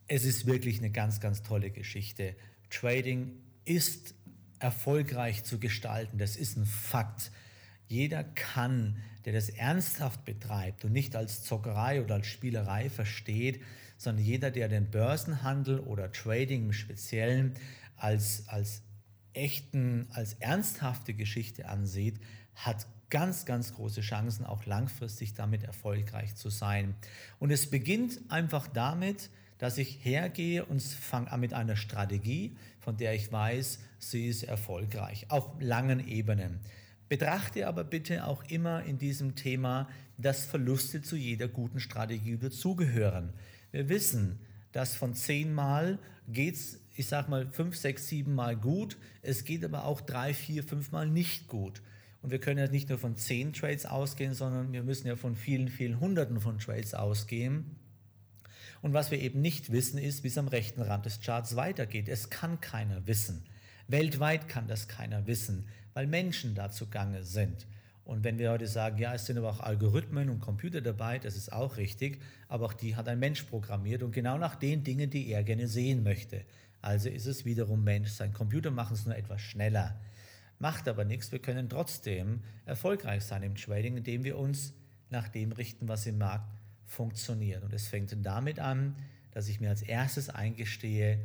Speaker 2: es ist wirklich eine ganz, ganz tolle Geschichte. Trading ist erfolgreich zu gestalten, das ist ein Fakt. Jeder kann, der das ernsthaft betreibt und nicht als Zockerei oder als Spielerei versteht, sondern jeder, der den Börsenhandel oder Trading im Speziellen als, als echten, als ernsthafte Geschichte ansieht, hat ganz, ganz große Chancen, auch langfristig damit erfolgreich zu sein. Und es beginnt einfach damit, dass ich hergehe und fange an mit einer Strategie, von der ich weiß, sie ist erfolgreich, auf langen Ebenen. Betrachte aber bitte auch immer in diesem Thema, dass Verluste zu jeder guten Strategie dazugehören. Wir wissen, dass von zehnmal geht es, ich sage mal, fünf, sechs, sieben Mal gut. Es geht aber auch drei, vier, fünf Mal nicht gut. Und wir können ja nicht nur von zehn Trades ausgehen, sondern wir müssen ja von vielen, vielen Hunderten von Trades ausgehen. Und was wir eben nicht wissen, ist, wie es am rechten Rand des Charts weitergeht. Es kann keiner wissen. Weltweit kann das keiner wissen weil Menschen da zugange sind. Und wenn wir heute sagen, ja, es sind aber auch Algorithmen und Computer dabei, das ist auch richtig, aber auch die hat ein Mensch programmiert und genau nach den Dingen, die er gerne sehen möchte. Also ist es wiederum Mensch. Sein Computer macht es nur etwas schneller. Macht aber nichts, wir können trotzdem erfolgreich sein im Trading, indem wir uns nach dem richten, was im Markt funktioniert. Und es fängt damit an, dass ich mir als erstes eingestehe,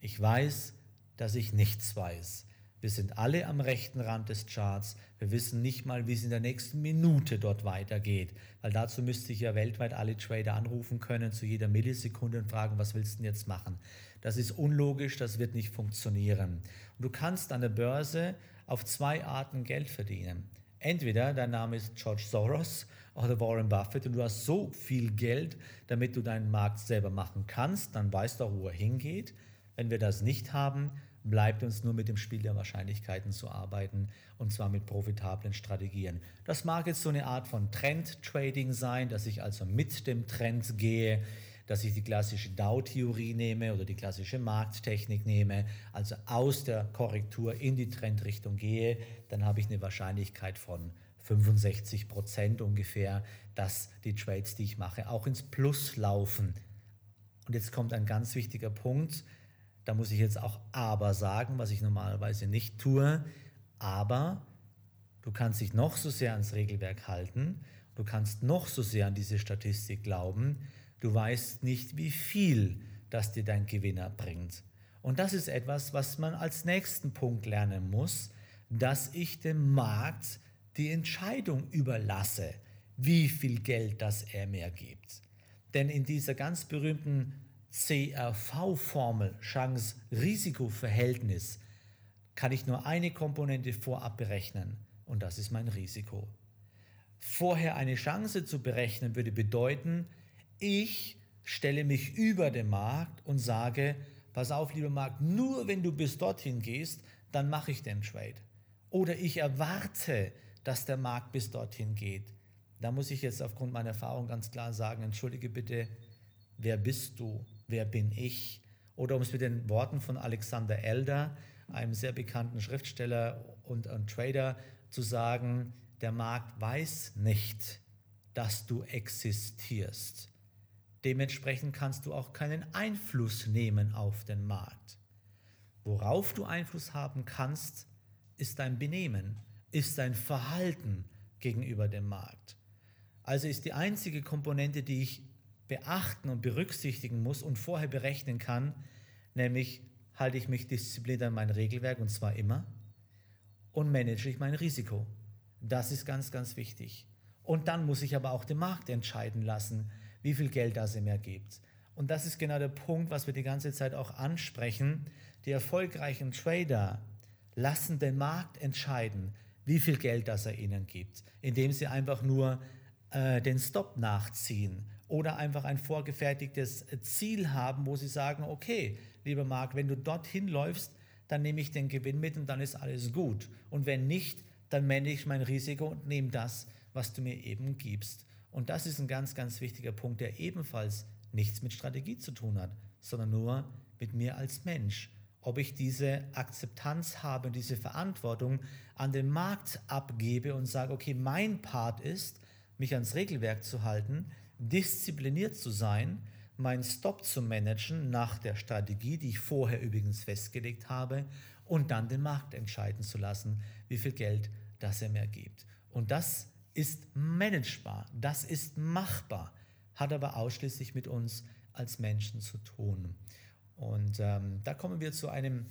Speaker 2: ich weiß, dass ich nichts weiß. Wir sind alle am rechten Rand des Charts. Wir wissen nicht mal, wie es in der nächsten Minute dort weitergeht, weil dazu müsste ich ja weltweit alle Trader anrufen können zu jeder Millisekunde und fragen, was willst du denn jetzt machen? Das ist unlogisch, das wird nicht funktionieren. Und du kannst an der Börse auf zwei Arten Geld verdienen. Entweder dein Name ist George Soros oder Warren Buffett und du hast so viel Geld, damit du deinen Markt selber machen kannst, dann weißt du auch, wo er hingeht. Wenn wir das nicht haben, bleibt uns nur mit dem Spiel der Wahrscheinlichkeiten zu arbeiten und zwar mit profitablen Strategien. Das mag jetzt so eine Art von Trend-Trading sein, dass ich also mit dem Trend gehe, dass ich die klassische Dow-Theorie nehme oder die klassische Markttechnik nehme, also aus der Korrektur in die Trendrichtung gehe, dann habe ich eine Wahrscheinlichkeit von 65 Prozent ungefähr, dass die Trades, die ich mache, auch ins Plus laufen. Und jetzt kommt ein ganz wichtiger Punkt, da muss ich jetzt auch aber sagen, was ich normalerweise nicht tue. Aber du kannst dich noch so sehr ans Regelwerk halten, du kannst noch so sehr an diese Statistik glauben, du weißt nicht, wie viel das dir dein Gewinner bringt. Und das ist etwas, was man als nächsten Punkt lernen muss, dass ich dem Markt die Entscheidung überlasse, wie viel Geld das er mir gibt. Denn in dieser ganz berühmten CRV-Formel, Chance-Risiko-Verhältnis, kann ich nur eine Komponente vorab berechnen und das ist mein Risiko. Vorher eine Chance zu berechnen würde bedeuten, ich stelle mich über den Markt und sage, pass auf, lieber Markt, nur wenn du bis dorthin gehst, dann mache ich den Trade. Oder ich erwarte, dass der Markt bis dorthin geht. Da muss ich jetzt aufgrund meiner Erfahrung ganz klar sagen, entschuldige bitte, wer bist du? Wer bin ich? Oder um es mit den Worten von Alexander Elder, einem sehr bekannten Schriftsteller und, und Trader, zu sagen, der Markt weiß nicht, dass du existierst. Dementsprechend kannst du auch keinen Einfluss nehmen auf den Markt. Worauf du Einfluss haben kannst, ist dein Benehmen, ist dein Verhalten gegenüber dem Markt. Also ist die einzige Komponente, die ich beachten und berücksichtigen muss und vorher berechnen kann, nämlich halte ich mich diszipliniert an mein Regelwerk und zwar immer und manage ich mein Risiko. Das ist ganz, ganz wichtig. Und dann muss ich aber auch den Markt entscheiden lassen, wie viel Geld das er mir gibt. Und das ist genau der Punkt, was wir die ganze Zeit auch ansprechen. Die erfolgreichen Trader lassen den Markt entscheiden, wie viel Geld das er ihnen gibt, indem sie einfach nur äh, den Stop nachziehen oder einfach ein vorgefertigtes Ziel haben, wo sie sagen, okay, lieber Marc, wenn du dorthin läufst, dann nehme ich den Gewinn mit und dann ist alles gut. Und wenn nicht, dann manage ich mein Risiko und nehme das, was du mir eben gibst. Und das ist ein ganz, ganz wichtiger Punkt, der ebenfalls nichts mit Strategie zu tun hat, sondern nur mit mir als Mensch. Ob ich diese Akzeptanz habe, diese Verantwortung an den Markt abgebe und sage, okay, mein Part ist, mich ans Regelwerk zu halten, diszipliniert zu sein, meinen Stop zu managen nach der Strategie, die ich vorher übrigens festgelegt habe, und dann den Markt entscheiden zu lassen, wie viel Geld das er mir gibt. Und das ist managebar, das ist machbar, hat aber ausschließlich mit uns als Menschen zu tun. Und ähm, da kommen wir zu einem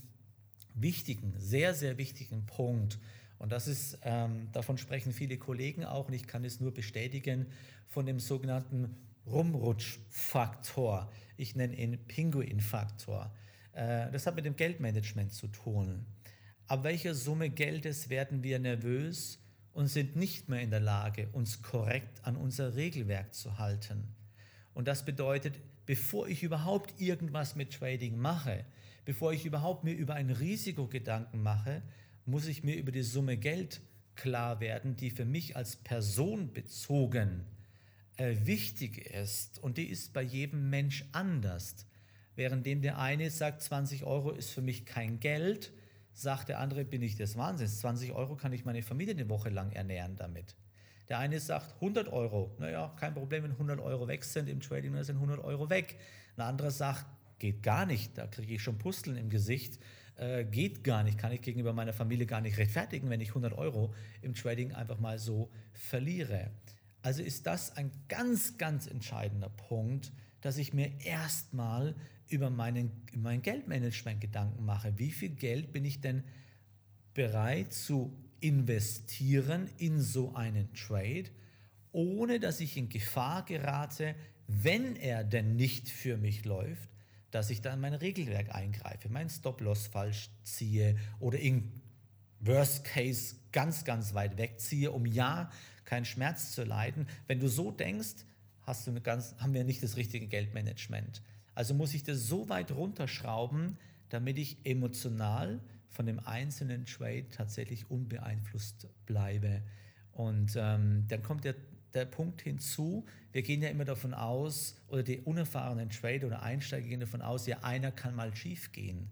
Speaker 2: wichtigen, sehr, sehr wichtigen Punkt. Und das ist, ähm, davon sprechen viele Kollegen auch, und ich kann es nur bestätigen, von dem sogenannten Rumrutschfaktor. Ich nenne ihn Pinguinfaktor. Äh, das hat mit dem Geldmanagement zu tun. Ab welcher Summe Geldes werden wir nervös und sind nicht mehr in der Lage, uns korrekt an unser Regelwerk zu halten? Und das bedeutet, bevor ich überhaupt irgendwas mit Trading mache, bevor ich überhaupt mir über ein Risiko Gedanken mache, muss ich mir über die Summe Geld klar werden, die für mich als Person bezogen äh, wichtig ist. Und die ist bei jedem Mensch anders. Währenddem der eine sagt, 20 Euro ist für mich kein Geld, sagt der andere, bin ich des Wahnsinns. 20 Euro kann ich meine Familie eine Woche lang ernähren damit. Der eine sagt 100 Euro, naja, kein Problem, wenn 100 Euro weg sind im Trading, dann sind 100 Euro weg. Ein anderer sagt, geht gar nicht, da kriege ich schon Pusteln im Gesicht, äh, geht gar nicht, kann ich gegenüber meiner Familie gar nicht rechtfertigen, wenn ich 100 Euro im Trading einfach mal so verliere. Also ist das ein ganz, ganz entscheidender Punkt, dass ich mir erstmal über meinen, mein Geldmanagement Gedanken mache. Wie viel Geld bin ich denn bereit zu investieren in so einen Trade, ohne dass ich in Gefahr gerate, wenn er denn nicht für mich läuft, dass ich dann mein Regelwerk eingreife, meinen Stop-Loss falsch ziehe oder in Worst Case ganz, ganz weit wegziehe, um ja keinen Schmerz zu leiden. Wenn du so denkst, hast du eine ganz, haben wir nicht das richtige Geldmanagement. Also muss ich das so weit runterschrauben, damit ich emotional von dem einzelnen Trade tatsächlich unbeeinflusst bleibe. Und ähm, dann kommt der, der Punkt hinzu, wir gehen ja immer davon aus, oder die unerfahrenen Trader oder Einsteiger gehen davon aus, ja, einer kann mal schief gehen.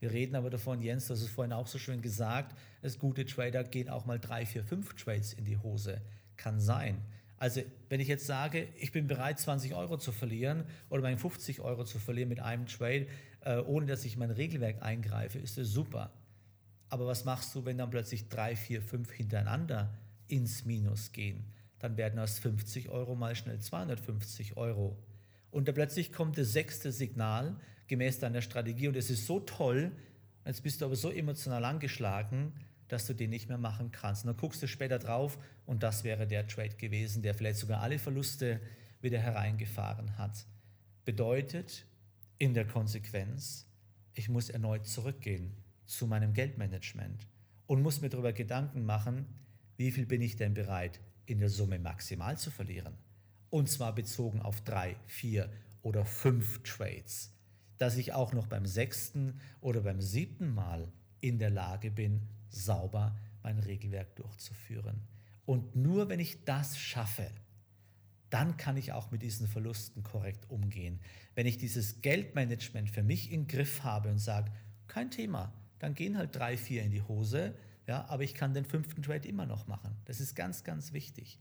Speaker 2: Wir reden aber davon, Jens, das ist vorhin auch so schön gesagt, dass gute Trader gehen auch mal drei, vier, fünf Trades in die Hose. Kann sein. Also wenn ich jetzt sage, ich bin bereit, 20 Euro zu verlieren oder meine 50 Euro zu verlieren mit einem Trade, äh, ohne dass ich mein Regelwerk eingreife, ist das super. Aber was machst du, wenn dann plötzlich drei, vier, fünf hintereinander ins Minus gehen? Dann werden aus 50 Euro mal schnell 250 Euro. Und da plötzlich kommt das sechste Signal gemäß deiner Strategie und es ist so toll, jetzt bist du aber so emotional angeschlagen, dass du den nicht mehr machen kannst. Und dann guckst du später drauf und das wäre der Trade gewesen, der vielleicht sogar alle Verluste wieder hereingefahren hat. Bedeutet in der Konsequenz, ich muss erneut zurückgehen zu meinem Geldmanagement und muss mir darüber Gedanken machen, wie viel bin ich denn bereit in der Summe maximal zu verlieren. Und zwar bezogen auf drei, vier oder fünf Trades, dass ich auch noch beim sechsten oder beim siebten Mal in der Lage bin, sauber mein Regelwerk durchzuführen. Und nur wenn ich das schaffe, dann kann ich auch mit diesen Verlusten korrekt umgehen. Wenn ich dieses Geldmanagement für mich im Griff habe und sage, kein Thema, dann gehen halt drei, vier in die Hose, ja, aber ich kann den fünften Trade immer noch machen. Das ist ganz, ganz wichtig.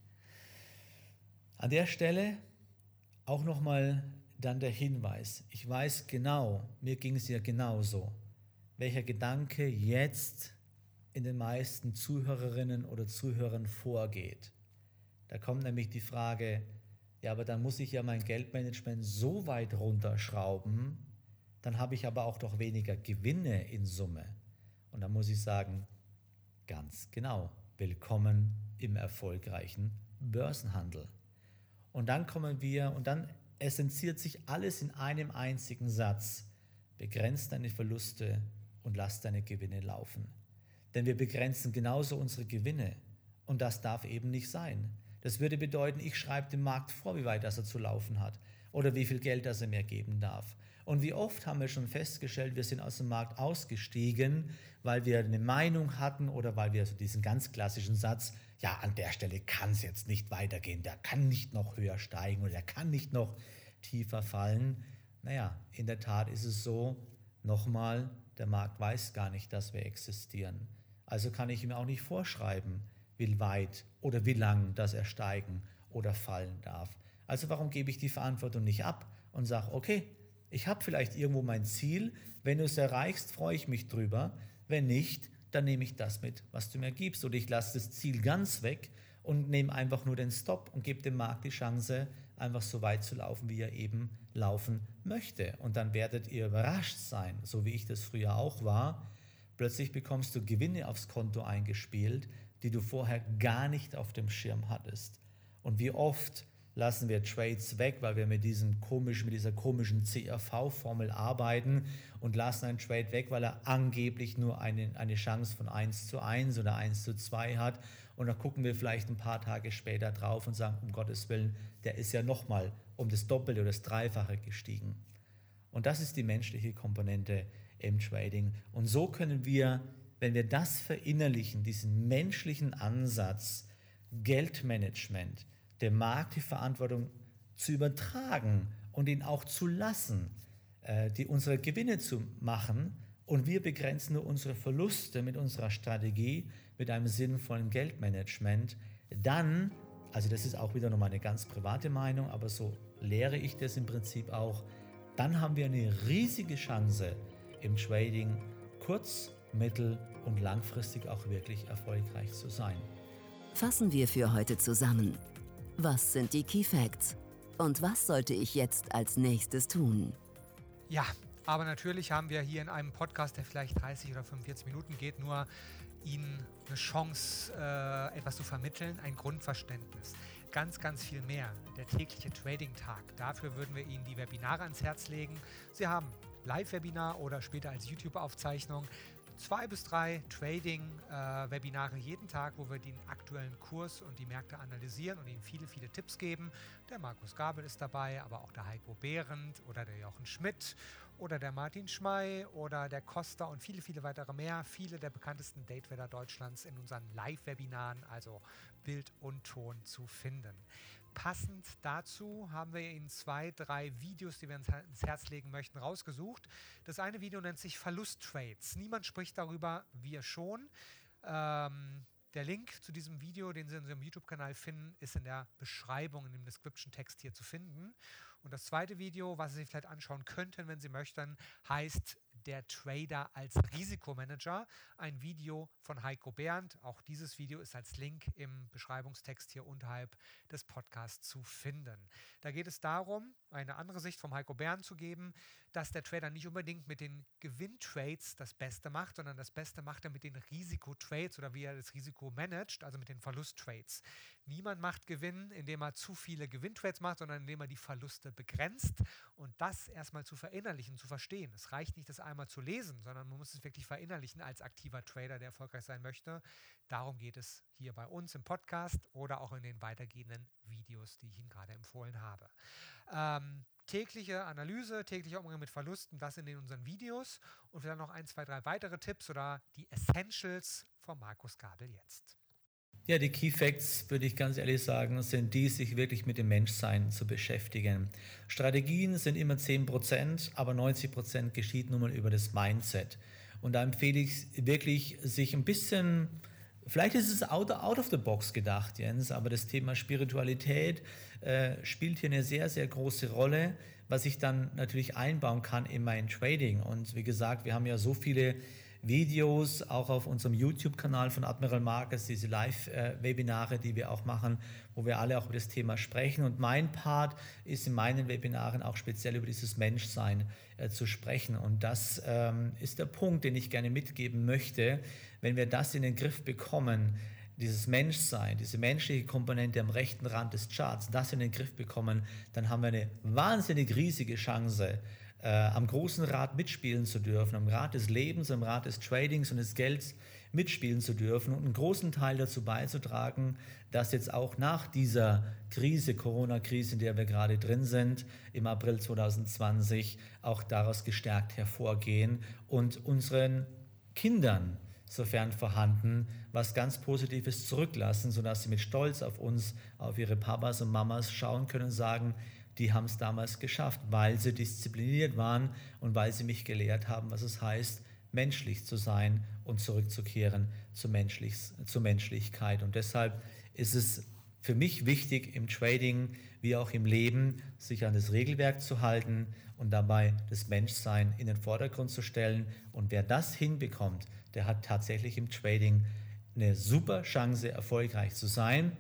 Speaker 2: An der Stelle auch nochmal dann der Hinweis. Ich weiß genau, mir ging es ja genauso, welcher Gedanke jetzt in den meisten Zuhörerinnen oder Zuhörern vorgeht. Da kommt nämlich die Frage, ja, aber dann muss ich ja mein Geldmanagement so weit runterschrauben, dann habe ich aber auch doch weniger Gewinne in Summe. Und dann muss ich sagen, ganz genau, willkommen im erfolgreichen Börsenhandel. Und dann kommen wir, und dann essenziert sich alles in einem einzigen Satz. Begrenz deine Verluste und lass deine Gewinne laufen. Denn wir begrenzen genauso unsere Gewinne. Und das darf eben nicht sein. Das würde bedeuten, ich schreibe dem Markt vor, wie weit das er zu laufen hat oder wie viel Geld das er mir geben darf. Und wie oft haben wir schon festgestellt, wir sind aus dem Markt ausgestiegen, weil wir eine Meinung hatten oder weil wir so diesen ganz klassischen Satz, ja, an der Stelle kann es jetzt nicht weitergehen, der kann nicht noch höher steigen oder der kann nicht noch tiefer fallen. Naja, in der Tat ist es so, nochmal, der Markt weiß gar nicht, dass wir existieren. Also kann ich ihm auch nicht vorschreiben, wie weit oder wie lang das er steigen oder fallen darf. Also warum gebe ich die Verantwortung nicht ab und sage, okay, ich habe vielleicht irgendwo mein Ziel, wenn du es erreichst, freue ich mich drüber, wenn nicht, dann nehme ich das mit, was du mir gibst oder ich lasse das Ziel ganz weg und nehme einfach nur den Stop und gebe dem Markt die Chance, einfach so weit zu laufen, wie er eben laufen möchte. Und dann werdet ihr überrascht sein, so wie ich das früher auch war. Plötzlich bekommst du Gewinne aufs Konto eingespielt, die du vorher gar nicht auf dem Schirm hattest. Und wie oft lassen wir Trades weg, weil wir mit, diesem komischen, mit dieser komischen CRV-Formel arbeiten und lassen einen Trade weg, weil er angeblich nur eine, eine Chance von 1 zu 1 oder 1 zu 2 hat. Und dann gucken wir vielleicht ein paar Tage später drauf und sagen, um Gottes Willen, der ist ja nochmal um das Doppelte oder das Dreifache gestiegen. Und das ist die menschliche Komponente im Trading. Und so können wir, wenn wir das verinnerlichen, diesen menschlichen Ansatz, Geldmanagement, dem Markt die Verantwortung zu übertragen und ihn auch zu lassen, äh, die unsere Gewinne zu machen. Und wir begrenzen nur unsere Verluste mit unserer Strategie, mit einem sinnvollen Geldmanagement. Dann, also das ist auch wieder nochmal eine ganz private Meinung, aber so lehre ich das im Prinzip auch, dann haben wir eine riesige Chance im Trading kurz-, mittel- und langfristig auch wirklich erfolgreich zu sein.
Speaker 3: Fassen wir für heute zusammen. Was sind die Key Facts? Und was sollte ich jetzt als nächstes tun?
Speaker 1: Ja, aber natürlich haben wir hier in einem Podcast, der vielleicht 30 oder 45 Minuten geht, nur Ihnen eine Chance, äh, etwas zu vermitteln, ein Grundverständnis. Ganz, ganz viel mehr. Der tägliche Trading-Tag. Dafür würden wir Ihnen die Webinare ans Herz legen. Sie haben Live-Webinar oder später als YouTube-Aufzeichnung zwei bis drei Trading-Webinare äh, jeden Tag, wo wir den aktuellen Kurs und die Märkte analysieren und Ihnen viele, viele Tipps geben. Der Markus Gabel ist dabei, aber auch der Heiko Behrendt oder der Jochen Schmidt oder der Martin Schmey oder der Costa und viele, viele weitere mehr. Viele der bekanntesten Datewetter Deutschlands in unseren Live-Webinaren, also Bild und Ton zu finden. Passend dazu haben wir Ihnen zwei, drei Videos, die wir ins Herz legen möchten, rausgesucht. Das eine Video nennt sich Verlusttrades. Niemand spricht darüber, wir schon. Ähm, der Link zu diesem Video, den Sie in unserem YouTube-Kanal finden, ist in der Beschreibung, in dem Description-Text hier zu finden. Und das zweite Video, was Sie sich vielleicht anschauen könnten, wenn Sie möchten, heißt der Trader als Risikomanager. Ein Video von Heiko Bernd. Auch dieses Video ist als Link im Beschreibungstext hier unterhalb des Podcasts zu finden. Da geht es darum, eine andere Sicht vom Heiko Bernd zu geben, dass der Trader nicht unbedingt mit den Gewinntrades das Beste macht, sondern das Beste macht er mit den Risikotrades oder wie er das Risiko managt, also mit den Verlusttrades. Niemand macht Gewinn, indem er zu viele Gewinntrades macht, sondern indem er die Verluste begrenzt und das erstmal zu verinnerlichen, zu verstehen. Es reicht nicht, das einmal zu lesen, sondern man muss es wirklich verinnerlichen als aktiver Trader, der erfolgreich sein möchte. Darum geht es hier bei uns im Podcast oder auch in den weitergehenden Videos, die ich Ihnen gerade empfohlen habe. Ähm, tägliche Analyse, täglicher Umgang mit Verlusten, das in unseren Videos und vielleicht noch ein, zwei, drei weitere Tipps oder die Essentials von Markus Gabel jetzt.
Speaker 2: Ja, die Key Facts, würde ich ganz ehrlich sagen, sind die, sich wirklich mit dem Menschsein zu beschäftigen. Strategien sind immer 10%, aber 90% geschieht nun mal über das Mindset. Und da empfehle ich wirklich, sich ein bisschen, vielleicht ist es out, out of the box gedacht, Jens, aber das Thema Spiritualität äh, spielt hier eine sehr, sehr große Rolle, was ich dann natürlich einbauen kann in mein Trading. Und wie gesagt, wir haben ja so viele Videos, auch auf unserem YouTube-Kanal von Admiral Markets, diese Live-Webinare, die wir auch machen, wo wir alle auch über das Thema sprechen. Und mein Part ist in meinen Webinaren auch speziell über dieses Menschsein äh, zu sprechen. Und das ähm, ist der Punkt, den ich gerne mitgeben möchte. Wenn wir das in den Griff bekommen, dieses Menschsein, diese menschliche Komponente am rechten Rand des Charts, das in den Griff bekommen, dann haben wir eine wahnsinnig riesige Chance, äh, am großen Rad mitspielen zu dürfen, am Rad des Lebens, am Rad des Tradings und des Gelds mitspielen zu dürfen und einen großen Teil dazu beizutragen, dass jetzt auch nach dieser Krise, Corona-Krise, in der wir gerade drin sind, im April 2020, auch daraus gestärkt hervorgehen und unseren Kindern, sofern vorhanden, was ganz Positives zurücklassen, sodass sie mit Stolz auf uns, auf ihre Papas und Mamas schauen können und sagen, die haben es damals geschafft, weil sie diszipliniert waren und weil sie mich gelehrt haben, was es heißt, menschlich zu sein und zurückzukehren zur, Menschlich zur Menschlichkeit. Und deshalb ist es für mich wichtig im Trading wie auch im Leben, sich an das Regelwerk zu halten und dabei das Menschsein in den Vordergrund zu stellen. Und wer das hinbekommt, der hat tatsächlich im Trading eine super Chance, erfolgreich zu sein.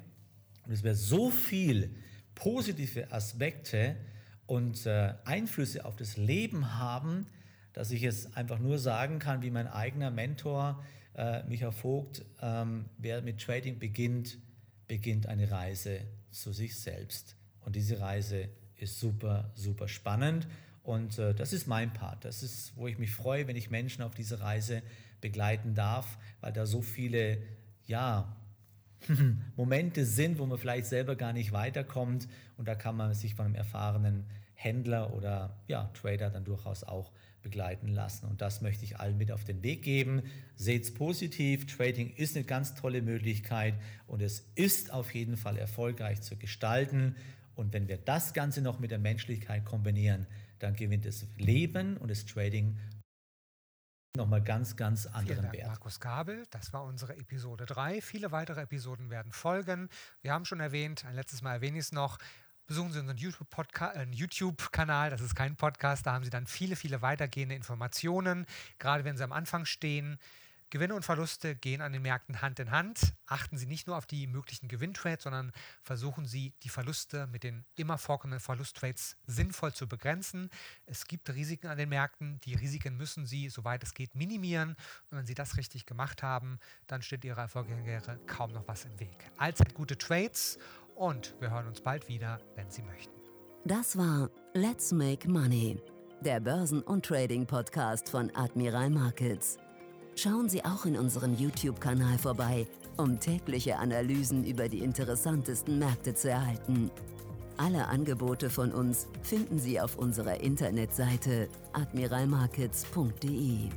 Speaker 2: Und es wird so viel positive Aspekte und äh, Einflüsse auf das Leben haben, dass ich es einfach nur sagen kann, wie mein eigener Mentor äh, Michael Vogt, ähm, wer mit Trading beginnt, beginnt eine Reise zu sich selbst. Und diese Reise ist super, super spannend. Und äh, das ist mein Part. Das ist, wo ich mich freue, wenn ich Menschen auf diese Reise begleiten darf, weil da so viele, ja, Momente sind, wo man vielleicht selber gar nicht weiterkommt. Und da kann man sich von einem erfahrenen Händler oder ja, Trader dann durchaus auch begleiten lassen. Und das möchte ich allen mit auf den Weg geben. Seht es positiv. Trading ist eine ganz tolle Möglichkeit und es ist auf jeden Fall erfolgreich zu gestalten. Und wenn wir das Ganze noch mit der Menschlichkeit kombinieren, dann gewinnt das Leben und das Trading nochmal ganz, ganz anderen
Speaker 1: Vielen Dank,
Speaker 2: Wert.
Speaker 1: Markus Gabel, das war unsere Episode 3. Viele weitere Episoden werden folgen. Wir haben schon erwähnt, ein letztes Mal erwähne ich es noch, besuchen Sie unseren äh, YouTube-Kanal, das ist kein Podcast, da haben Sie dann viele, viele weitergehende Informationen, gerade wenn Sie am Anfang stehen. Gewinne und Verluste gehen an den Märkten Hand in Hand. Achten Sie nicht nur auf die möglichen Gewinntrades, sondern versuchen Sie, die Verluste mit den immer vorkommenden Verlusttrades sinnvoll zu begrenzen. Es gibt Risiken an den Märkten. Die Risiken müssen Sie, soweit es geht, minimieren. Und wenn Sie das richtig gemacht haben, dann steht Ihrer Erfolgskarriere kaum noch was im Weg. Allzeit gute Trades und wir hören uns bald wieder, wenn Sie möchten.
Speaker 3: Das war Let's Make Money, der Börsen- und Trading-Podcast von Admiral Markets. Schauen Sie auch in unserem YouTube-Kanal vorbei, um tägliche Analysen über die interessantesten Märkte zu erhalten. Alle Angebote von uns finden Sie auf unserer Internetseite admiralmarkets.de.